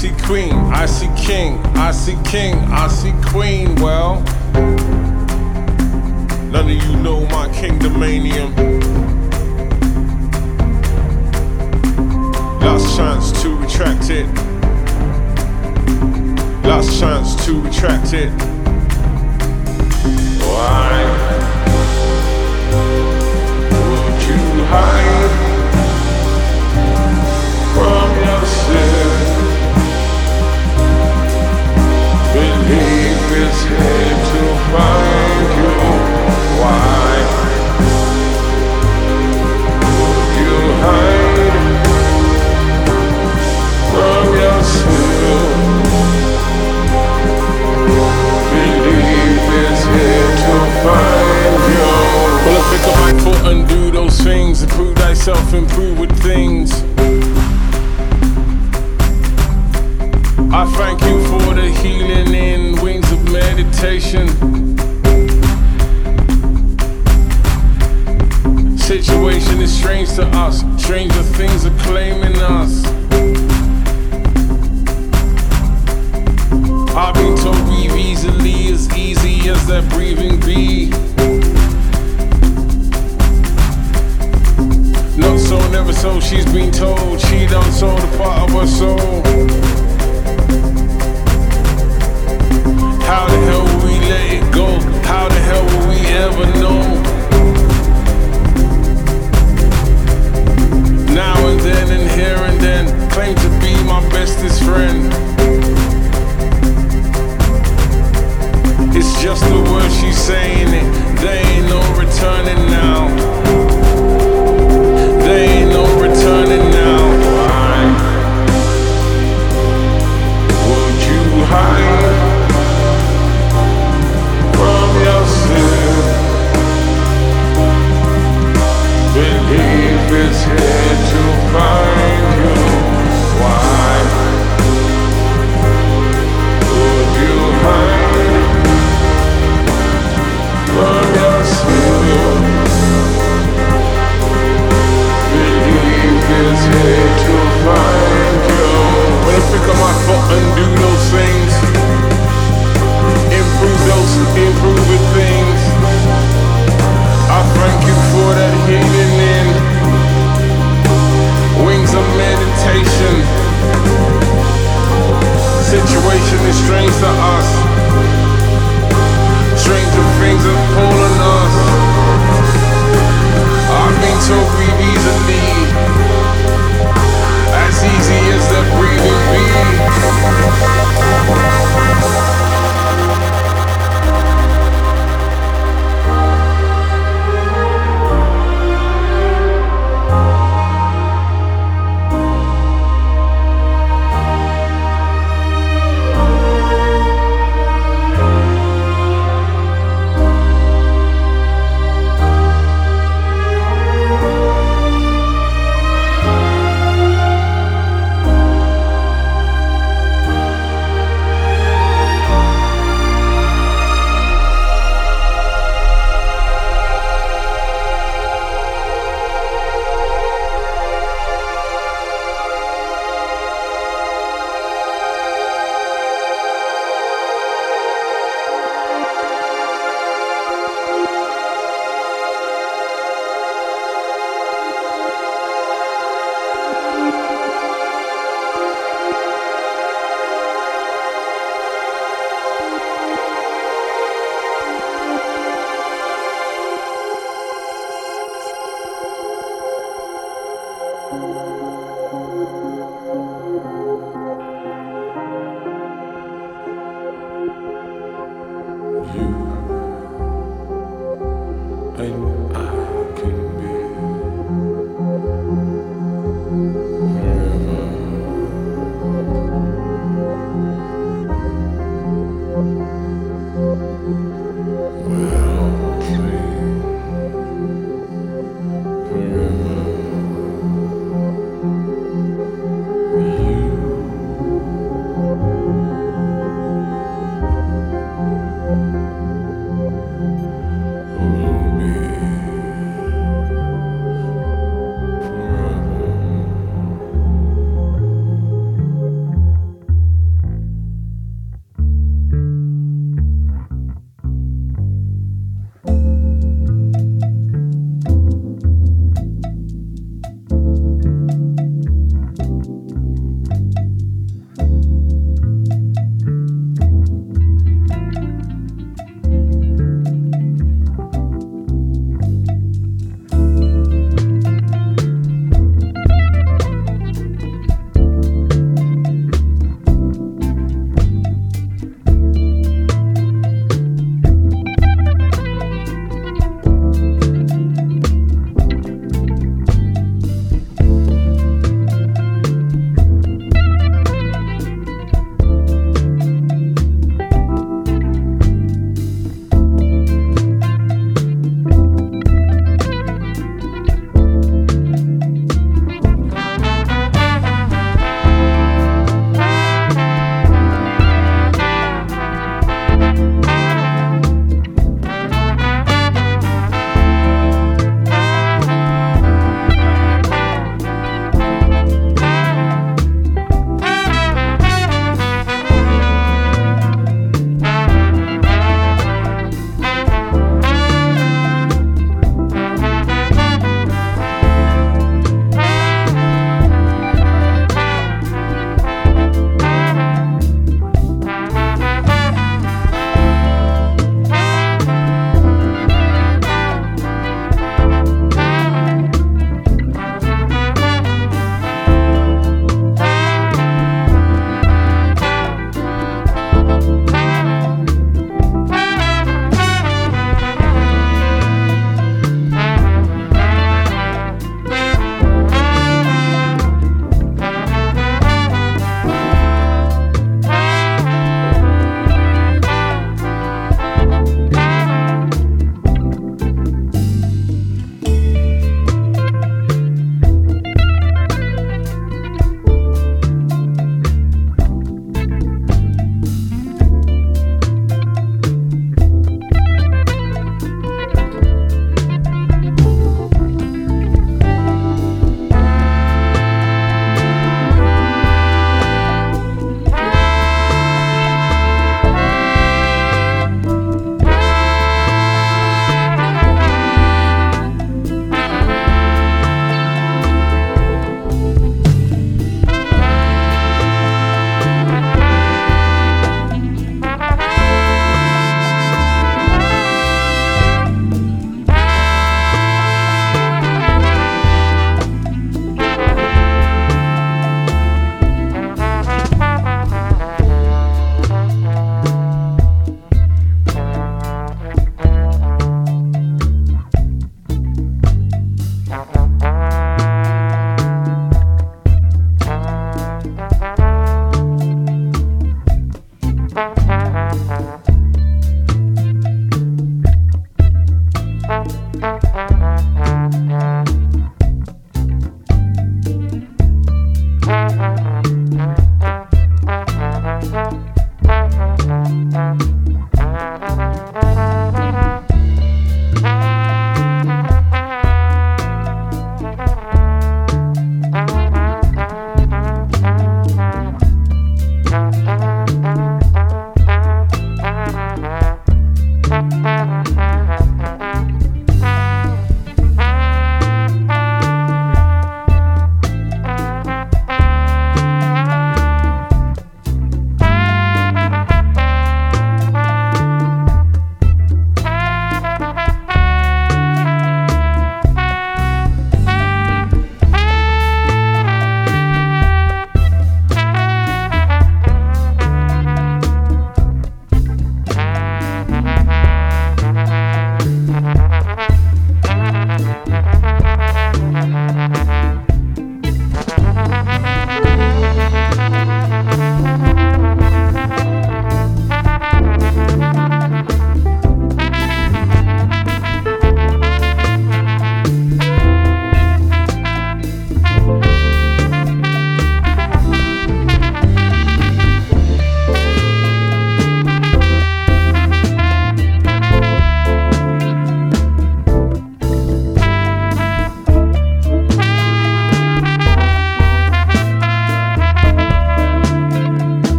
see queen, I see king, I see king, I see queen. Well, none of you know my kingdomanium. Last chance to retract it. Last chance to retract it. Why would you hide To find you. Why you hide from yourself? Believe here to find you. Well, I pick up my foot those things. Improve thyself, with things. I thank you for the healing in wings meditation. Situation is strange to us, stranger things are claiming us. I've been told breathe easily, as easy as that breathing be. Not so, never so, she's been told she done so the part of her soul. How the hell will we let it go? How the hell will we ever know? Now and then and here and then, claim to be my bestest friend. It's just the words she's saying